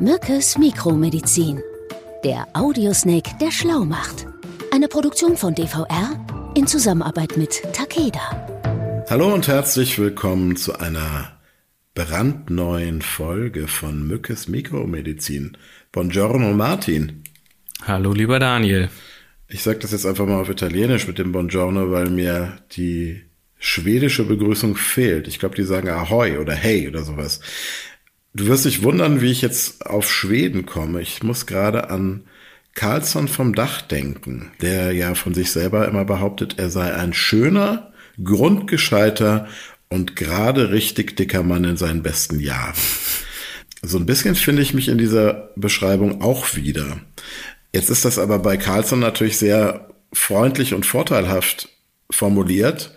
Mückes Mikromedizin. Der Audiosnake, der schlau macht. Eine Produktion von DVR in Zusammenarbeit mit Takeda. Hallo und herzlich willkommen zu einer brandneuen Folge von Mückes Mikromedizin. Buongiorno Martin. Hallo lieber Daniel. Ich sage das jetzt einfach mal auf Italienisch mit dem Buongiorno, weil mir die schwedische Begrüßung fehlt. Ich glaube, die sagen Ahoi oder Hey oder sowas. Du wirst dich wundern, wie ich jetzt auf Schweden komme. Ich muss gerade an Carlsson vom Dach denken, der ja von sich selber immer behauptet, er sei ein schöner, grundgescheiter und gerade richtig dicker Mann in seinen besten Jahren. So ein bisschen finde ich mich in dieser Beschreibung auch wieder. Jetzt ist das aber bei Carlsson natürlich sehr freundlich und vorteilhaft formuliert.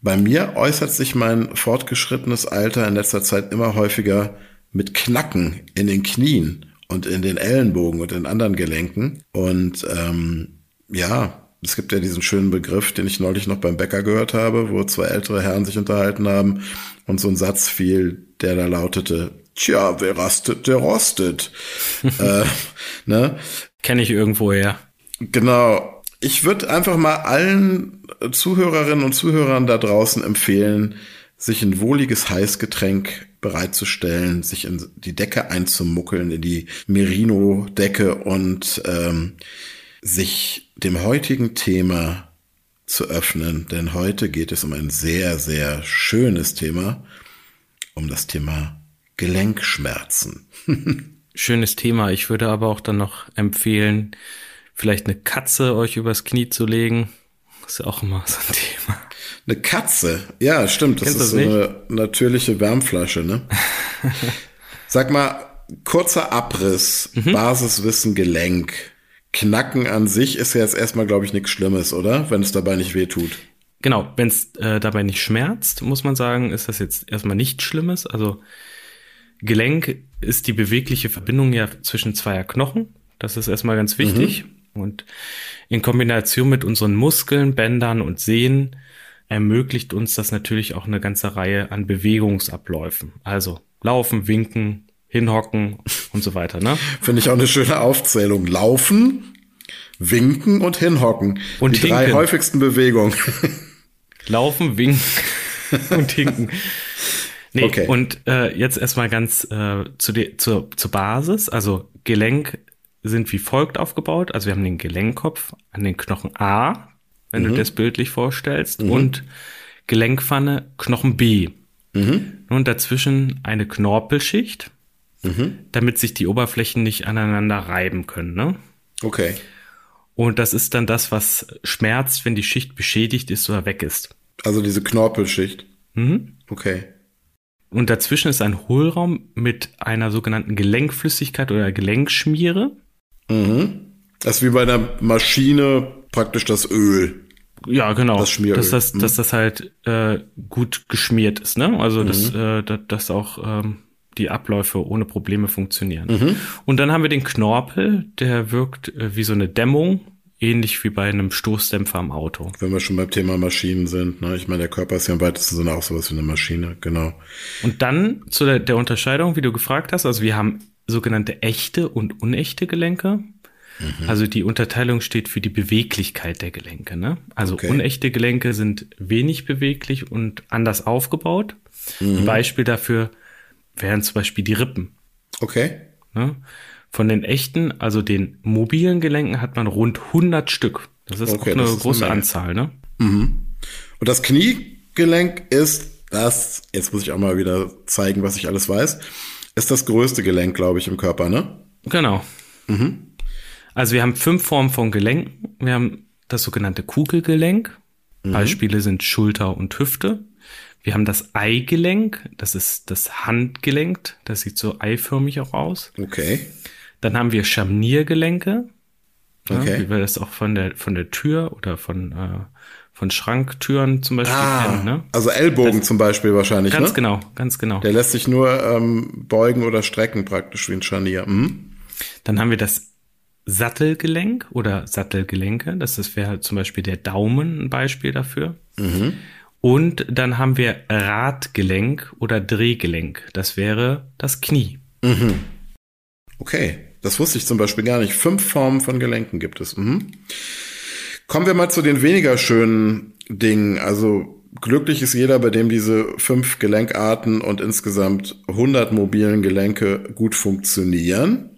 Bei mir äußert sich mein fortgeschrittenes Alter in letzter Zeit immer häufiger mit Knacken in den Knien und in den Ellenbogen und in anderen Gelenken. Und ähm, ja, es gibt ja diesen schönen Begriff, den ich neulich noch beim Bäcker gehört habe, wo zwei ältere Herren sich unterhalten haben und so ein Satz fiel, der da lautete, Tja, wer rastet, der rostet. äh, ne? Kenne ich irgendwo her. Genau. Ich würde einfach mal allen Zuhörerinnen und Zuhörern da draußen empfehlen, sich ein wohliges Heißgetränk bereitzustellen, sich in die Decke einzumuckeln, in die Merino-Decke und ähm, sich dem heutigen Thema zu öffnen. Denn heute geht es um ein sehr, sehr schönes Thema, um das Thema Gelenkschmerzen. Schönes Thema. Ich würde aber auch dann noch empfehlen, vielleicht eine Katze euch übers Knie zu legen. Ist ja auch immer so ein Thema. Eine Katze. Ja, stimmt. Das Kennst ist so eine natürliche Wärmflasche, ne? Sag mal, kurzer Abriss, mhm. Basiswissen, Gelenk. Knacken an sich ist ja jetzt erstmal, glaube ich, nichts Schlimmes, oder? Wenn es dabei nicht weh tut. Genau, wenn es äh, dabei nicht schmerzt, muss man sagen, ist das jetzt erstmal nichts Schlimmes. Also Gelenk ist die bewegliche Verbindung ja zwischen zweier Knochen. Das ist erstmal ganz wichtig. Mhm. Und in Kombination mit unseren Muskeln, Bändern und Sehnen ermöglicht uns das natürlich auch eine ganze Reihe an Bewegungsabläufen. Also laufen, winken, hinhocken und so weiter. Ne? Finde ich auch eine schöne Aufzählung. Laufen, winken und hinhocken. Und Die hinken. drei häufigsten Bewegungen. Laufen, winken und hinken. Nee, okay. und äh, jetzt erstmal ganz äh, zu de, zur, zur Basis. Also Gelenk sind wie folgt aufgebaut. Also wir haben den Gelenkkopf an den Knochen A, wenn mhm. du das bildlich vorstellst, mhm. und Gelenkpfanne Knochen B. Mhm. Und dazwischen eine Knorpelschicht, mhm. damit sich die Oberflächen nicht aneinander reiben können. Ne? Okay. Und das ist dann das, was schmerzt, wenn die Schicht beschädigt ist oder weg ist. Also diese Knorpelschicht. Mhm. Okay. Und dazwischen ist ein Hohlraum mit einer sogenannten Gelenkflüssigkeit oder Gelenkschmiere. Mhm. Das ist wie bei einer Maschine praktisch das Öl. Ja, genau. Das Schmieröl. Dass das, mhm. dass das halt äh, gut geschmiert ist, ne? Also mhm. dass, äh, dass, dass auch ähm, die Abläufe ohne Probleme funktionieren. Mhm. Und dann haben wir den Knorpel, der wirkt äh, wie so eine Dämmung, ähnlich wie bei einem Stoßdämpfer am Auto. Wenn wir schon beim Thema Maschinen sind, ne? Ich meine, der Körper ist ja im weitesten Sinne auch sowas wie eine Maschine, genau. Und dann zu der, der Unterscheidung, wie du gefragt hast, also wir haben sogenannte echte und unechte Gelenke. Mhm. Also die Unterteilung steht für die Beweglichkeit der Gelenke. Ne? Also okay. unechte Gelenke sind wenig beweglich und anders aufgebaut. Mhm. Ein Beispiel dafür wären zum Beispiel die Rippen. Okay. Ne? Von den echten, also den mobilen Gelenken hat man rund 100 Stück. Das ist okay, auch eine große eine Anzahl. Ne? Mhm. Und das Kniegelenk ist das, jetzt muss ich auch mal wieder zeigen, was ich alles weiß, ist das größte Gelenk, glaube ich, im Körper, ne? Genau. Mhm. Also wir haben fünf Formen von Gelenken. Wir haben das sogenannte Kugelgelenk. Mhm. Beispiele sind Schulter und Hüfte. Wir haben das Eigelenk, das ist das Handgelenk, das sieht so eiförmig auch aus. Okay. Dann haben wir Scharniergelenke, okay. ja, wie wir das auch von der von der Tür oder von äh, von Schranktüren zum Beispiel ah, kennen. Ne? Also Ellbogen das, zum Beispiel wahrscheinlich. Ganz ne? genau, ganz genau. Der lässt sich nur ähm, beugen oder strecken praktisch wie ein Scharnier. Mhm. Dann haben wir das Sattelgelenk oder Sattelgelenke. Das wäre halt zum Beispiel der Daumen ein Beispiel dafür. Mhm. Und dann haben wir Radgelenk oder Drehgelenk. Das wäre das Knie. Mhm. Okay, das wusste ich zum Beispiel gar nicht. Fünf Formen von Gelenken gibt es. Mhm. Kommen wir mal zu den weniger schönen Dingen. Also glücklich ist jeder, bei dem diese fünf Gelenkarten und insgesamt 100 mobilen Gelenke gut funktionieren.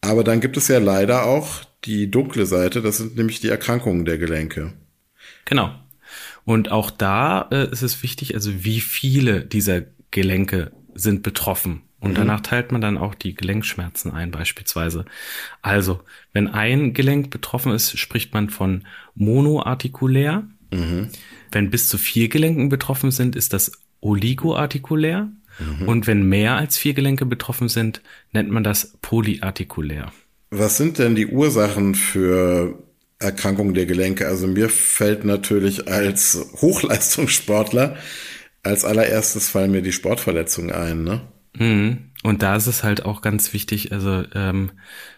Aber dann gibt es ja leider auch die dunkle Seite, das sind nämlich die Erkrankungen der Gelenke. Genau. Und auch da äh, ist es wichtig, also wie viele dieser Gelenke sind betroffen. Und mhm. danach teilt man dann auch die Gelenkschmerzen ein, beispielsweise. Also, wenn ein Gelenk betroffen ist, spricht man von monoartikulär. Mhm. Wenn bis zu vier Gelenken betroffen sind, ist das oligoartikulär. Mhm. Und wenn mehr als vier Gelenke betroffen sind, nennt man das polyartikulär. Was sind denn die Ursachen für Erkrankungen der Gelenke? Also mir fällt natürlich als Hochleistungssportler als allererstes fallen mir die Sportverletzungen ein, ne? Mhm. Und da ist es halt auch ganz wichtig, also ähm,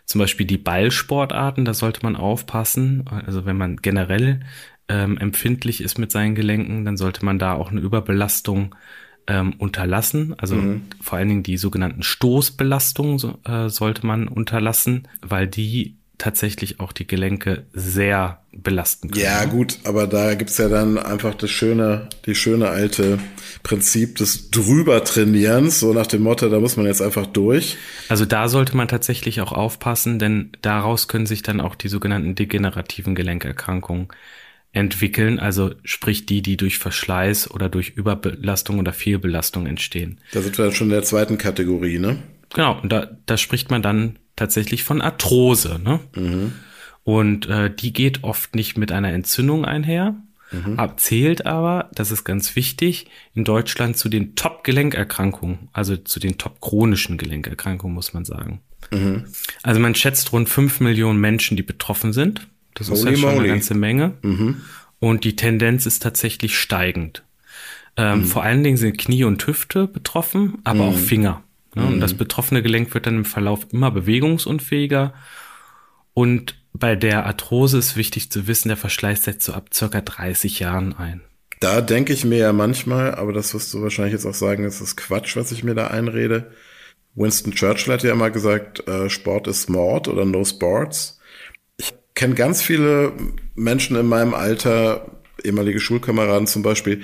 zum Beispiel die Ballsportarten, da sollte man aufpassen. Also wenn man generell ähm, empfindlich ist mit seinen Gelenken, dann sollte man da auch eine Überbelastung ähm, unterlassen. Also mhm. vor allen Dingen die sogenannten Stoßbelastungen so, äh, sollte man unterlassen, weil die tatsächlich auch die Gelenke sehr belasten können. Ja, gut, aber da gibt's ja dann einfach das schöne, die schöne alte Prinzip des drüber trainierens, so nach dem Motto, da muss man jetzt einfach durch. Also da sollte man tatsächlich auch aufpassen, denn daraus können sich dann auch die sogenannten degenerativen Gelenkerkrankungen entwickeln, also sprich die, die durch Verschleiß oder durch Überbelastung oder Fehlbelastung entstehen. Da sind wir dann schon in der zweiten Kategorie, ne? Genau, und da, da spricht man dann tatsächlich von Arthrose. Ne? Mhm. Und äh, die geht oft nicht mit einer Entzündung einher, mhm. zählt aber, das ist ganz wichtig, in Deutschland zu den Top-Gelenkerkrankungen, also zu den top-chronischen Gelenkerkrankungen, muss man sagen. Mhm. Also man schätzt rund fünf Millionen Menschen, die betroffen sind. Das Holy ist ja schon moly. eine ganze Menge. Mhm. Und die Tendenz ist tatsächlich steigend. Ähm, mhm. Vor allen Dingen sind Knie und Hüfte betroffen, aber auch mhm. Finger. Ne? Mhm. Und das betroffene Gelenk wird dann im Verlauf immer bewegungsunfähiger. Und bei der Arthrose ist wichtig zu wissen, der Verschleiß setzt so ab circa 30 Jahren ein. Da denke ich mir ja manchmal, aber das wirst du wahrscheinlich jetzt auch sagen, das ist Quatsch, was ich mir da einrede. Winston Churchill hat ja immer gesagt, äh, Sport ist Mord oder No Sports. Kenne ganz viele Menschen in meinem Alter, ehemalige Schulkameraden zum Beispiel,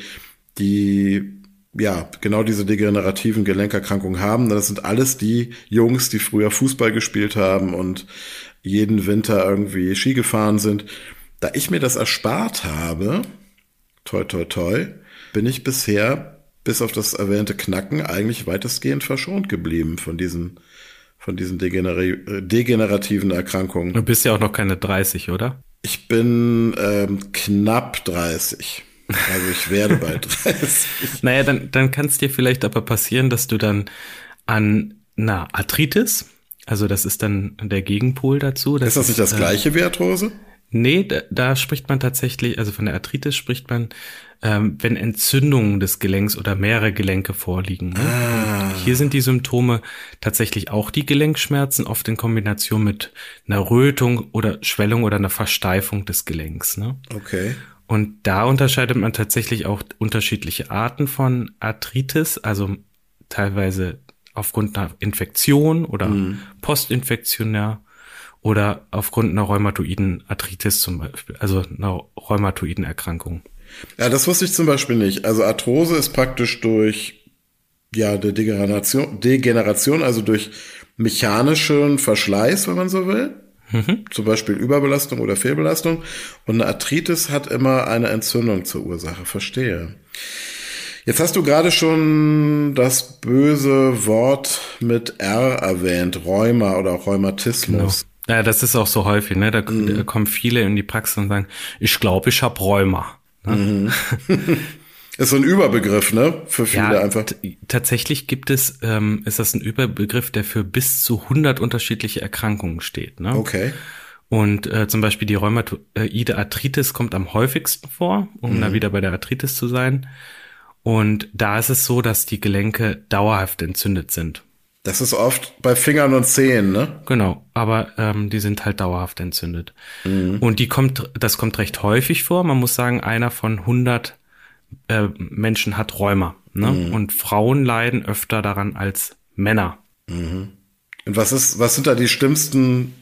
die ja, genau diese degenerativen Gelenkerkrankungen haben. Das sind alles die Jungs, die früher Fußball gespielt haben und jeden Winter irgendwie Ski gefahren sind. Da ich mir das erspart habe, toi toi toi, bin ich bisher bis auf das erwähnte Knacken eigentlich weitestgehend verschont geblieben von diesen von diesen degenerativen Erkrankungen. Du bist ja auch noch keine 30, oder? Ich bin ähm, knapp 30. Also ich werde bald 30. naja, dann, dann kann es dir vielleicht aber passieren, dass du dann an na, Arthritis, also das ist dann der Gegenpol dazu. Das ist das nicht das äh, gleiche wie Arthrose? Nee, da, da spricht man tatsächlich, also von der Arthritis spricht man, ähm, wenn Entzündungen des Gelenks oder mehrere Gelenke vorliegen. Ne? Ah. Hier sind die Symptome tatsächlich auch die Gelenkschmerzen, oft in Kombination mit einer Rötung oder Schwellung oder einer Versteifung des Gelenks. Ne? Okay. Und da unterscheidet man tatsächlich auch unterschiedliche Arten von Arthritis, also teilweise aufgrund einer Infektion oder mhm. postinfektionär oder aufgrund einer rheumatoiden Arthritis zum Beispiel, also einer rheumatoiden Erkrankung. Ja, das wusste ich zum Beispiel nicht. Also Arthrose ist praktisch durch ja, der Degeneration, Degeneration, also durch mechanischen Verschleiß, wenn man so will. Mhm. Zum Beispiel Überbelastung oder Fehlbelastung. Und eine Arthritis hat immer eine Entzündung zur Ursache. Verstehe. Jetzt hast du gerade schon das böse Wort mit R erwähnt, Rheuma oder auch Rheumatismus. Genau. Ja, das ist auch so häufig, ne? Da, mhm. da kommen viele in die Praxis und sagen, ich glaube, ich habe Rheuma. Ne? Mhm. Ist so ein Überbegriff, ne? Für viele ja, einfach. Tatsächlich gibt es, ähm, ist das ein Überbegriff, der für bis zu 100 unterschiedliche Erkrankungen steht. Ne? Okay. Und äh, zum Beispiel die rheumatoide Arthritis kommt am häufigsten vor, um mhm. da wieder bei der Arthritis zu sein. Und da ist es so, dass die Gelenke dauerhaft entzündet sind. Das ist oft bei Fingern und Zehen, ne? Genau, aber ähm, die sind halt dauerhaft entzündet. Mhm. Und die kommt, das kommt recht häufig vor. Man muss sagen, einer von 100 äh, Menschen hat Rheuma. Ne? Mhm. Und Frauen leiden öfter daran als Männer. Mhm. Und was ist, was sind da die schlimmsten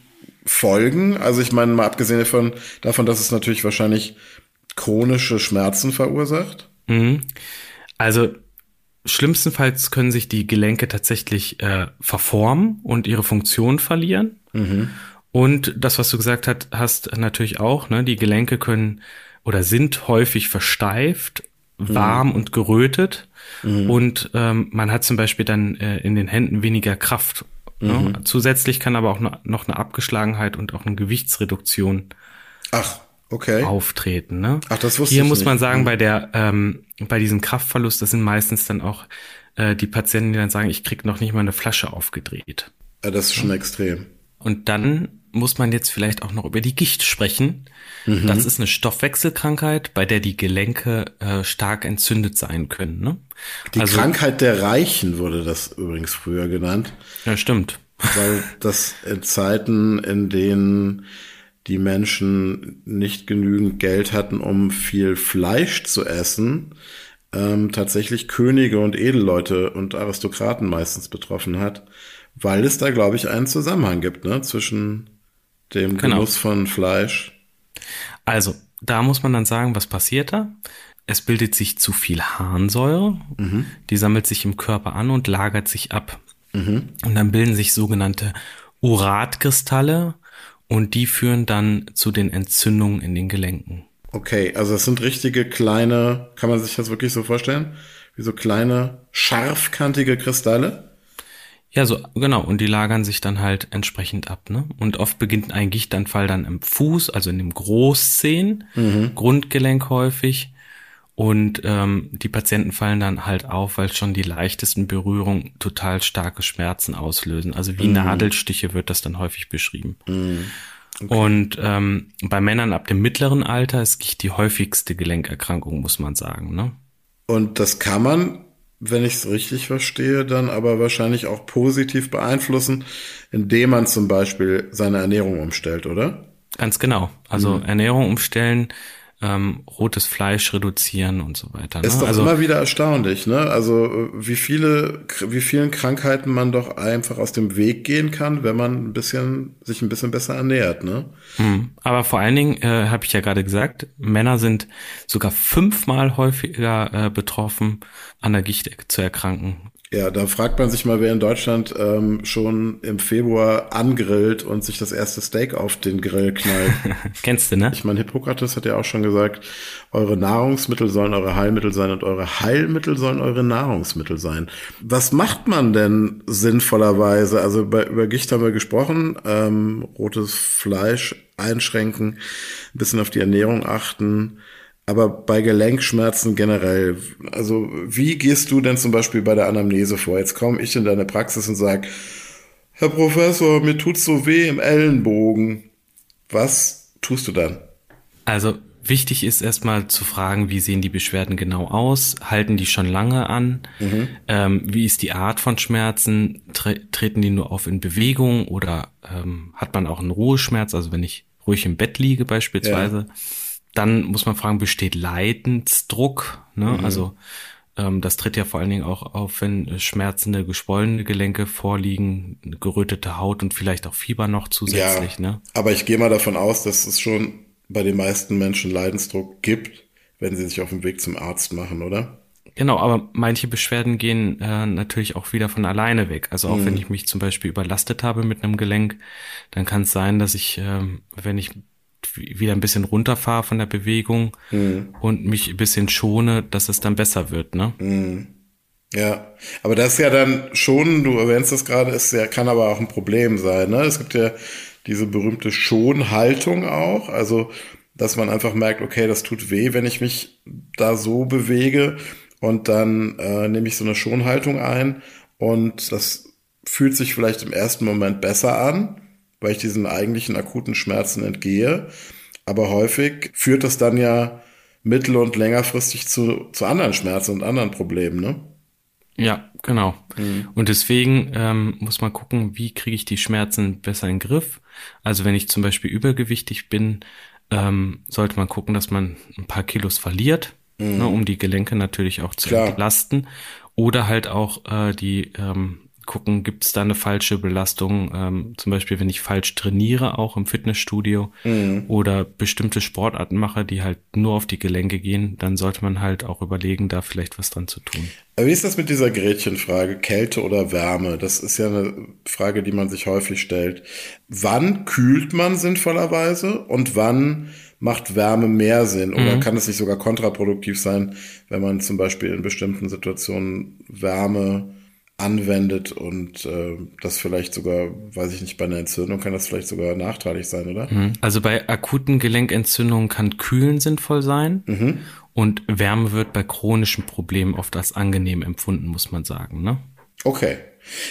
Folgen? Also ich meine, mal abgesehen davon, davon, dass es natürlich wahrscheinlich chronische Schmerzen verursacht. Mhm. Also schlimmstenfalls können sich die Gelenke tatsächlich äh, verformen und ihre Funktion verlieren. Mhm. Und das, was du gesagt hast, hast natürlich auch, ne, die Gelenke können oder sind häufig versteift, mhm. warm mhm. und gerötet. Mhm. Und ähm, man hat zum Beispiel dann äh, in den Händen weniger Kraft. Ne? Mhm. Zusätzlich kann aber auch noch eine Abgeschlagenheit und auch eine Gewichtsreduktion Ach, okay. auftreten. Ne? Ach, das wusste Hier ich muss nicht. man sagen, mhm. bei der, ähm, bei diesem Kraftverlust, das sind meistens dann auch äh, die Patienten, die dann sagen, ich krieg noch nicht mal eine Flasche aufgedreht. Ja, das ist schon ja. extrem. Und dann muss man jetzt vielleicht auch noch über die Gicht sprechen. Mhm. Das ist eine Stoffwechselkrankheit, bei der die Gelenke äh, stark entzündet sein können. Ne? Die also, Krankheit der Reichen wurde das übrigens früher genannt. Ja, stimmt. Weil das in Zeiten, in denen die Menschen nicht genügend Geld hatten, um viel Fleisch zu essen, ähm, tatsächlich Könige und Edelleute und Aristokraten meistens betroffen hat, weil es da, glaube ich, einen Zusammenhang gibt ne, zwischen dem genau. Genuss von Fleisch. Also, da muss man dann sagen, was passiert da? Es bildet sich zu viel Harnsäure, mhm. die sammelt sich im Körper an und lagert sich ab. Mhm. Und dann bilden sich sogenannte Uratkristalle und die führen dann zu den Entzündungen in den Gelenken. Okay, also es sind richtige kleine, kann man sich das wirklich so vorstellen? Wie so kleine, scharfkantige Kristalle? Ja, so, genau. Und die lagern sich dann halt entsprechend ab, ne? Und oft beginnt ein Gichtanfall dann im Fuß, also in dem Großzehen, mhm. Grundgelenk häufig. Und ähm, die Patienten fallen dann halt auf, weil schon die leichtesten Berührungen total starke Schmerzen auslösen. Also wie mhm. Nadelstiche wird das dann häufig beschrieben. Mhm. Okay. Und ähm, bei Männern ab dem mittleren Alter ist die häufigste Gelenkerkrankung, muss man sagen. Ne? Und das kann man wenn ich es richtig verstehe, dann aber wahrscheinlich auch positiv beeinflussen, indem man zum Beispiel seine Ernährung umstellt, oder? Ganz genau. Also mhm. Ernährung umstellen, ähm, rotes Fleisch reduzieren und so weiter. Ne? Ist doch also, immer wieder erstaunlich, ne? Also äh, wie viele, wie vielen Krankheiten man doch einfach aus dem Weg gehen kann, wenn man ein bisschen sich ein bisschen besser ernährt, ne? Hm. Aber vor allen Dingen äh, habe ich ja gerade gesagt, Männer sind sogar fünfmal häufiger äh, betroffen, an der Gicht zu erkranken ja, da fragt man sich mal, wer in Deutschland ähm, schon im Februar angrillt und sich das erste Steak auf den Grill knallt. Kennst du, ne? Ich meine, Hippokrates hat ja auch schon gesagt, eure Nahrungsmittel sollen eure Heilmittel sein und eure Heilmittel sollen eure Nahrungsmittel sein. Was macht man denn sinnvollerweise? Also bei, über Gicht haben wir gesprochen, ähm, rotes Fleisch einschränken, ein bisschen auf die Ernährung achten. Aber bei Gelenkschmerzen generell, also wie gehst du denn zum Beispiel bei der Anamnese vor? Jetzt komme ich in deine Praxis und sage, Herr Professor, mir tut's so weh im Ellenbogen. Was tust du dann? Also wichtig ist erstmal zu fragen, wie sehen die Beschwerden genau aus? Halten die schon lange an? Mhm. Ähm, wie ist die Art von Schmerzen? Tre treten die nur auf in Bewegung oder ähm, hat man auch einen Ruheschmerz? Also wenn ich ruhig im Bett liege beispielsweise. Ja dann muss man fragen, besteht Leidensdruck? Ne? Mhm. Also ähm, das tritt ja vor allen Dingen auch auf, wenn schmerzende, geschwollene Gelenke vorliegen, gerötete Haut und vielleicht auch Fieber noch zusätzlich. Ja, ne? Aber ich gehe mal davon aus, dass es schon bei den meisten Menschen Leidensdruck gibt, wenn sie sich auf den Weg zum Arzt machen, oder? Genau, aber manche Beschwerden gehen äh, natürlich auch wieder von alleine weg. Also auch mhm. wenn ich mich zum Beispiel überlastet habe mit einem Gelenk, dann kann es sein, dass ich, ähm, wenn ich wieder ein bisschen runterfahre von der Bewegung mhm. und mich ein bisschen schone, dass es dann besser wird, ne? Mhm. Ja, aber das ist ja dann schon, du erwähnst das gerade, ist ja, kann aber auch ein Problem sein, ne? Es gibt ja diese berühmte Schonhaltung auch, also, dass man einfach merkt, okay, das tut weh, wenn ich mich da so bewege und dann äh, nehme ich so eine Schonhaltung ein und das fühlt sich vielleicht im ersten Moment besser an, weil ich diesen eigentlichen akuten Schmerzen entgehe. Aber häufig führt das dann ja mittel- und längerfristig zu, zu anderen Schmerzen und anderen Problemen, ne? Ja, genau. Mhm. Und deswegen ähm, muss man gucken, wie kriege ich die Schmerzen besser in den Griff. Also wenn ich zum Beispiel übergewichtig bin, ähm, sollte man gucken, dass man ein paar Kilos verliert, mhm. ne, um die Gelenke natürlich auch zu Klar. entlasten. Oder halt auch äh, die ähm, gucken, gibt es da eine falsche Belastung, ähm, zum Beispiel wenn ich falsch trainiere, auch im Fitnessstudio mhm. oder bestimmte Sportarten mache, die halt nur auf die Gelenke gehen, dann sollte man halt auch überlegen, da vielleicht was dran zu tun. Wie ist das mit dieser Gretchenfrage, Kälte oder Wärme? Das ist ja eine Frage, die man sich häufig stellt. Wann kühlt man sinnvollerweise und wann macht Wärme mehr Sinn? Oder mhm. kann es nicht sogar kontraproduktiv sein, wenn man zum Beispiel in bestimmten Situationen Wärme anwendet und äh, das vielleicht sogar, weiß ich nicht, bei einer Entzündung kann das vielleicht sogar nachteilig sein, oder? Mhm. Also bei akuten Gelenkentzündungen kann Kühlen sinnvoll sein mhm. und Wärme wird bei chronischen Problemen oft als angenehm empfunden, muss man sagen. Ne? Okay.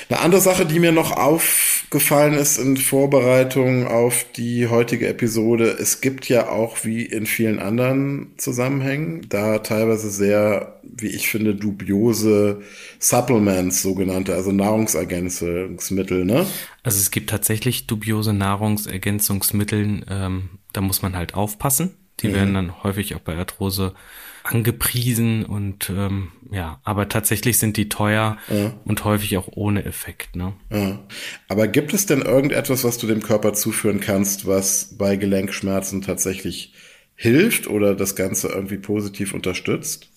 Eine andere Sache, die mir noch aufgefallen ist in Vorbereitung auf die heutige Episode, es gibt ja auch wie in vielen anderen Zusammenhängen da teilweise sehr, wie ich finde, dubiose Supplements, sogenannte, also Nahrungsergänzungsmittel, ne? Also es gibt tatsächlich dubiose Nahrungsergänzungsmittel, ähm, da muss man halt aufpassen. Die mhm. werden dann häufig auch bei Arthrose angepriesen und ähm, ja, aber tatsächlich sind die teuer ja. und häufig auch ohne Effekt. Ne? Ja. Aber gibt es denn irgendetwas, was du dem Körper zuführen kannst, was bei Gelenkschmerzen tatsächlich hilft oder das Ganze irgendwie positiv unterstützt?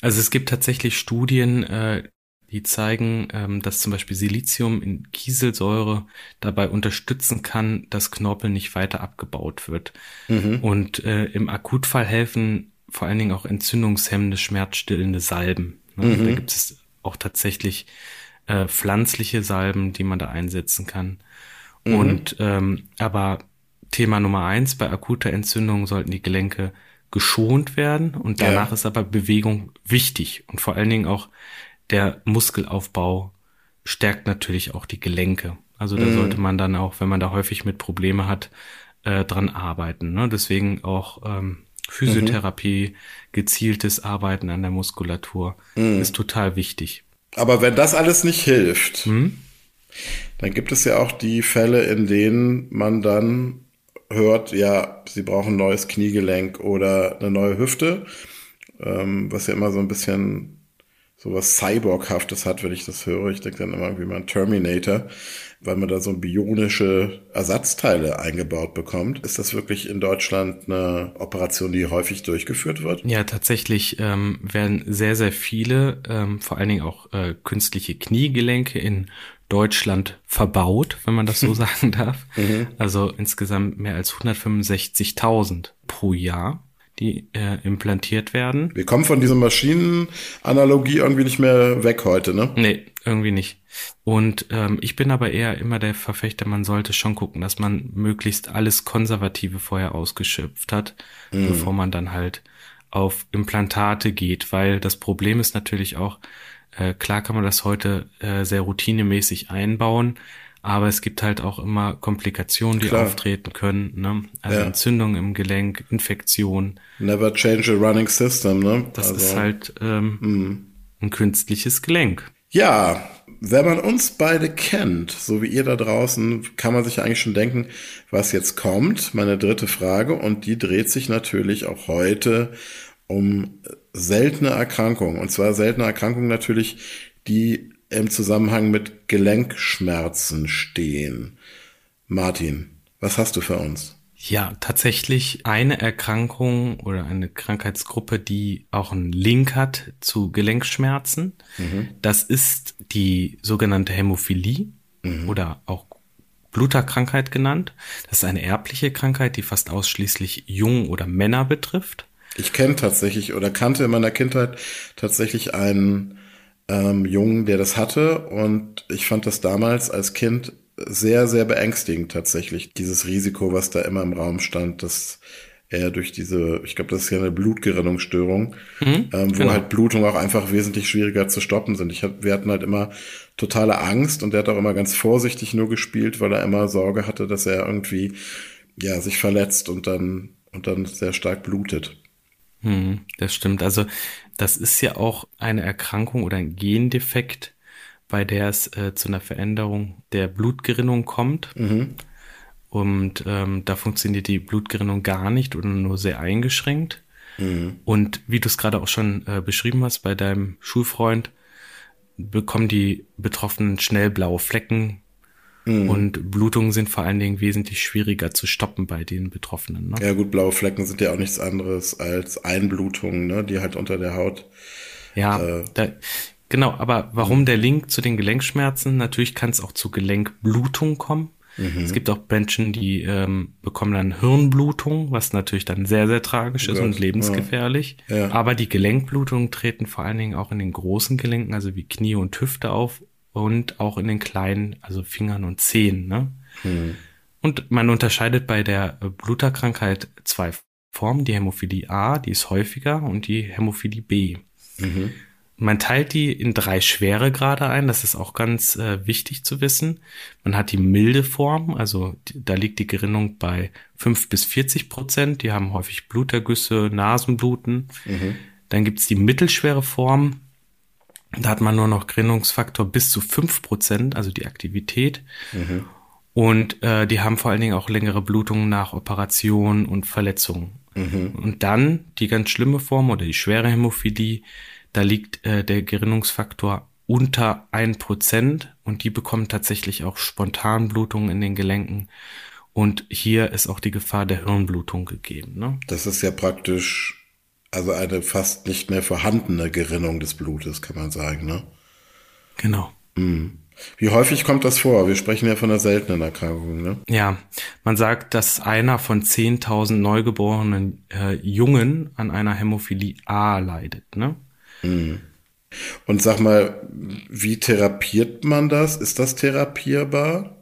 Also es gibt tatsächlich Studien, äh, die zeigen, ähm, dass zum Beispiel Silizium in Kieselsäure dabei unterstützen kann, dass Knorpel nicht weiter abgebaut wird. Mhm. Und äh, im Akutfall helfen vor allen Dingen auch entzündungshemmende, schmerzstillende Salben. Ne? Mhm. Da gibt es auch tatsächlich äh, pflanzliche Salben, die man da einsetzen kann. Mhm. Und ähm, aber Thema Nummer eins, bei akuter Entzündung sollten die Gelenke geschont werden und danach ja. ist aber Bewegung wichtig und vor allen Dingen auch der Muskelaufbau stärkt natürlich auch die Gelenke. Also da mhm. sollte man dann auch, wenn man da häufig mit Probleme hat, äh, dran arbeiten. Ne? Deswegen auch ähm, Physiotherapie, mhm. gezieltes Arbeiten an der Muskulatur mhm. ist total wichtig. Aber wenn das alles nicht hilft, mhm. dann gibt es ja auch die Fälle, in denen man dann hört, ja, sie brauchen ein neues Kniegelenk oder eine neue Hüfte, ähm, was ja immer so ein bisschen so was Cyborghaftes hat, wenn ich das höre. Ich denke dann immer irgendwie mal an Terminator weil man da so bionische Ersatzteile eingebaut bekommt. Ist das wirklich in Deutschland eine Operation, die häufig durchgeführt wird? Ja, tatsächlich ähm, werden sehr, sehr viele, ähm, vor allen Dingen auch äh, künstliche Kniegelenke in Deutschland verbaut, wenn man das so sagen darf. Mhm. Also insgesamt mehr als 165.000 pro Jahr die äh, implantiert werden. Wir kommen von dieser Maschinenanalogie irgendwie nicht mehr weg heute, ne? Nee, irgendwie nicht. Und ähm, ich bin aber eher immer der Verfechter, man sollte schon gucken, dass man möglichst alles Konservative vorher ausgeschöpft hat, mhm. bevor man dann halt auf Implantate geht, weil das Problem ist natürlich auch, äh, klar kann man das heute äh, sehr routinemäßig einbauen, aber es gibt halt auch immer Komplikationen, die Klar. auftreten können. Ne? Also ja. Entzündung im Gelenk, Infektion. Never change a running system, ne? Das also, ist halt ähm, mm. ein künstliches Gelenk. Ja, wenn man uns beide kennt, so wie ihr da draußen, kann man sich eigentlich schon denken, was jetzt kommt. Meine dritte Frage und die dreht sich natürlich auch heute um seltene Erkrankungen. Und zwar seltene Erkrankungen natürlich, die im Zusammenhang mit Gelenkschmerzen stehen. Martin, was hast du für uns? Ja, tatsächlich eine Erkrankung oder eine Krankheitsgruppe, die auch einen Link hat zu Gelenkschmerzen. Mhm. Das ist die sogenannte Hämophilie mhm. oder auch Bluterkrankheit genannt. Das ist eine erbliche Krankheit, die fast ausschließlich Jungen oder Männer betrifft. Ich kenne tatsächlich oder kannte in meiner Kindheit tatsächlich einen ähm, Jungen, der das hatte. Und ich fand das damals als Kind sehr, sehr beängstigend tatsächlich. Dieses Risiko, was da immer im Raum stand, dass er durch diese, ich glaube, das ist ja eine Blutgerinnungsstörung, mhm, ähm, wo genau. halt Blutung auch einfach wesentlich schwieriger zu stoppen sind. Ich hab, wir hatten halt immer totale Angst und der hat auch immer ganz vorsichtig nur gespielt, weil er immer Sorge hatte, dass er irgendwie ja sich verletzt und dann und dann sehr stark blutet. Hm, das stimmt. Also das ist ja auch eine Erkrankung oder ein Gendefekt, bei der es äh, zu einer Veränderung der Blutgerinnung kommt. Mhm. Und ähm, da funktioniert die Blutgerinnung gar nicht oder nur sehr eingeschränkt. Mhm. Und wie du es gerade auch schon äh, beschrieben hast bei deinem Schulfreund, bekommen die Betroffenen schnell blaue Flecken, Mhm. Und Blutungen sind vor allen Dingen wesentlich schwieriger zu stoppen bei den Betroffenen. Ne? Ja gut, blaue Flecken sind ja auch nichts anderes als Einblutungen, ne, die halt unter der Haut. Ja, äh, da, genau. Aber warum der Link zu den Gelenkschmerzen? Natürlich kann es auch zu Gelenkblutung kommen. Mhm. Es gibt auch Menschen, die ähm, bekommen dann Hirnblutung, was natürlich dann sehr, sehr tragisch oh ist und lebensgefährlich. Ja. Ja. Aber die Gelenkblutungen treten vor allen Dingen auch in den großen Gelenken, also wie Knie und Hüfte auf und auch in den kleinen, also Fingern und Zehen. Ne? Mhm. Und man unterscheidet bei der Bluterkrankheit zwei Formen, die Hämophilie A, die ist häufiger, und die Hämophilie B. Mhm. Man teilt die in drei Schweregrade ein, das ist auch ganz äh, wichtig zu wissen. Man hat die milde Form, also die, da liegt die Gerinnung bei 5 bis 40 Prozent, die haben häufig Blutergüsse, Nasenbluten. Mhm. Dann gibt's die mittelschwere Form, da hat man nur noch Gerinnungsfaktor bis zu 5 Prozent, also die Aktivität. Mhm. Und äh, die haben vor allen Dingen auch längere Blutungen nach Operationen und Verletzungen. Mhm. Und dann die ganz schlimme Form oder die schwere Hämophilie, da liegt äh, der Gerinnungsfaktor unter ein Prozent und die bekommen tatsächlich auch Spontanblutungen in den Gelenken. Und hier ist auch die Gefahr der Hirnblutung gegeben. Ne? Das ist ja praktisch also eine fast nicht mehr vorhandene Gerinnung des Blutes, kann man sagen, ne? Genau. Mhm. Wie häufig kommt das vor? Wir sprechen ja von einer seltenen Erkrankung, ne? Ja, man sagt, dass einer von 10.000 neugeborenen äh, Jungen an einer Hämophilie A leidet, ne? Mhm. Und sag mal, wie therapiert man das? Ist das therapierbar?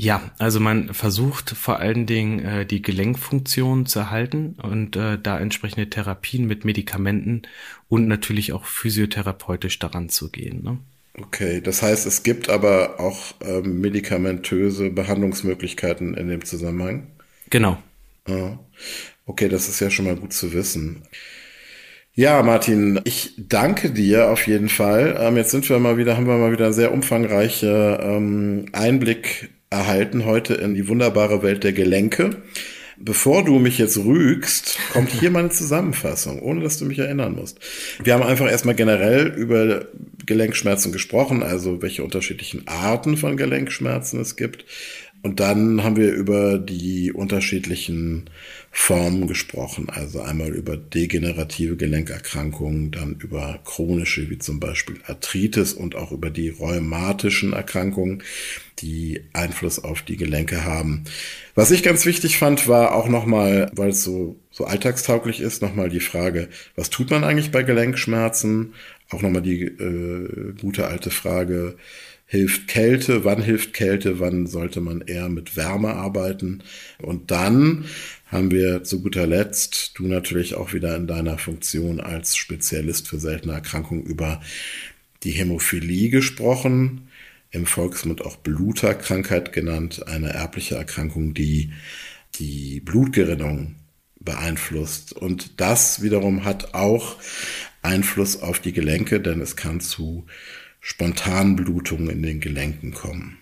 Ja, also man versucht vor allen Dingen äh, die Gelenkfunktion zu erhalten und äh, da entsprechende Therapien mit Medikamenten und natürlich auch physiotherapeutisch daran zu gehen. Ne? Okay, das heißt, es gibt aber auch ähm, medikamentöse Behandlungsmöglichkeiten in dem Zusammenhang? Genau. Ah, okay, das ist ja schon mal gut zu wissen. Ja, Martin, ich danke dir auf jeden Fall. Ähm, jetzt sind wir mal wieder, haben wir mal wieder sehr umfangreiche ähm, Einblick erhalten heute in die wunderbare Welt der Gelenke. Bevor du mich jetzt rügst, kommt hier meine Zusammenfassung, ohne dass du mich erinnern musst. Wir haben einfach erstmal generell über Gelenkschmerzen gesprochen, also welche unterschiedlichen Arten von Gelenkschmerzen es gibt. Und dann haben wir über die unterschiedlichen Formen gesprochen, also einmal über degenerative Gelenkerkrankungen, dann über chronische wie zum Beispiel Arthritis und auch über die rheumatischen Erkrankungen, die Einfluss auf die Gelenke haben. Was ich ganz wichtig fand, war auch nochmal, weil es so, so alltagstauglich ist, nochmal die Frage, was tut man eigentlich bei Gelenkschmerzen? Auch nochmal die äh, gute alte Frage, hilft Kälte, wann hilft Kälte, wann sollte man eher mit Wärme arbeiten. Und dann haben wir zu guter Letzt, du natürlich auch wieder in deiner Funktion als Spezialist für seltene Erkrankungen über die Hämophilie gesprochen, im Volksmund auch Bluterkrankheit genannt, eine erbliche Erkrankung, die die Blutgerinnung beeinflusst. Und das wiederum hat auch Einfluss auf die Gelenke, denn es kann zu Spontanblutungen in den Gelenken kommen.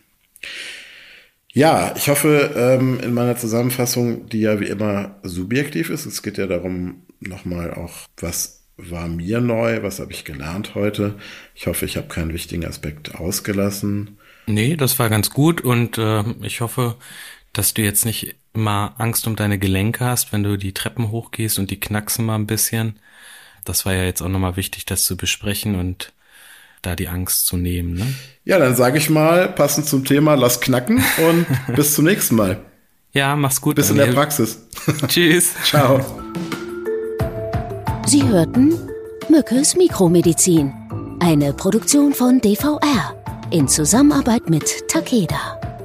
Ja, ich hoffe, ähm, in meiner Zusammenfassung, die ja wie immer subjektiv ist, es geht ja darum, nochmal auch, was war mir neu, was habe ich gelernt heute. Ich hoffe, ich habe keinen wichtigen Aspekt ausgelassen. Nee, das war ganz gut und äh, ich hoffe, dass du jetzt nicht immer Angst um deine Gelenke hast, wenn du die Treppen hochgehst und die knacksen mal ein bisschen. Das war ja jetzt auch nochmal wichtig, das zu besprechen und da die Angst zu nehmen. Ne? Ja, dann sage ich mal, passend zum Thema, lass knacken und bis zum nächsten Mal. Ja, mach's gut. Bis Daniel. in der Praxis. Tschüss. Ciao. Sie hörten Mückes Mikromedizin, eine Produktion von DVR in Zusammenarbeit mit Takeda.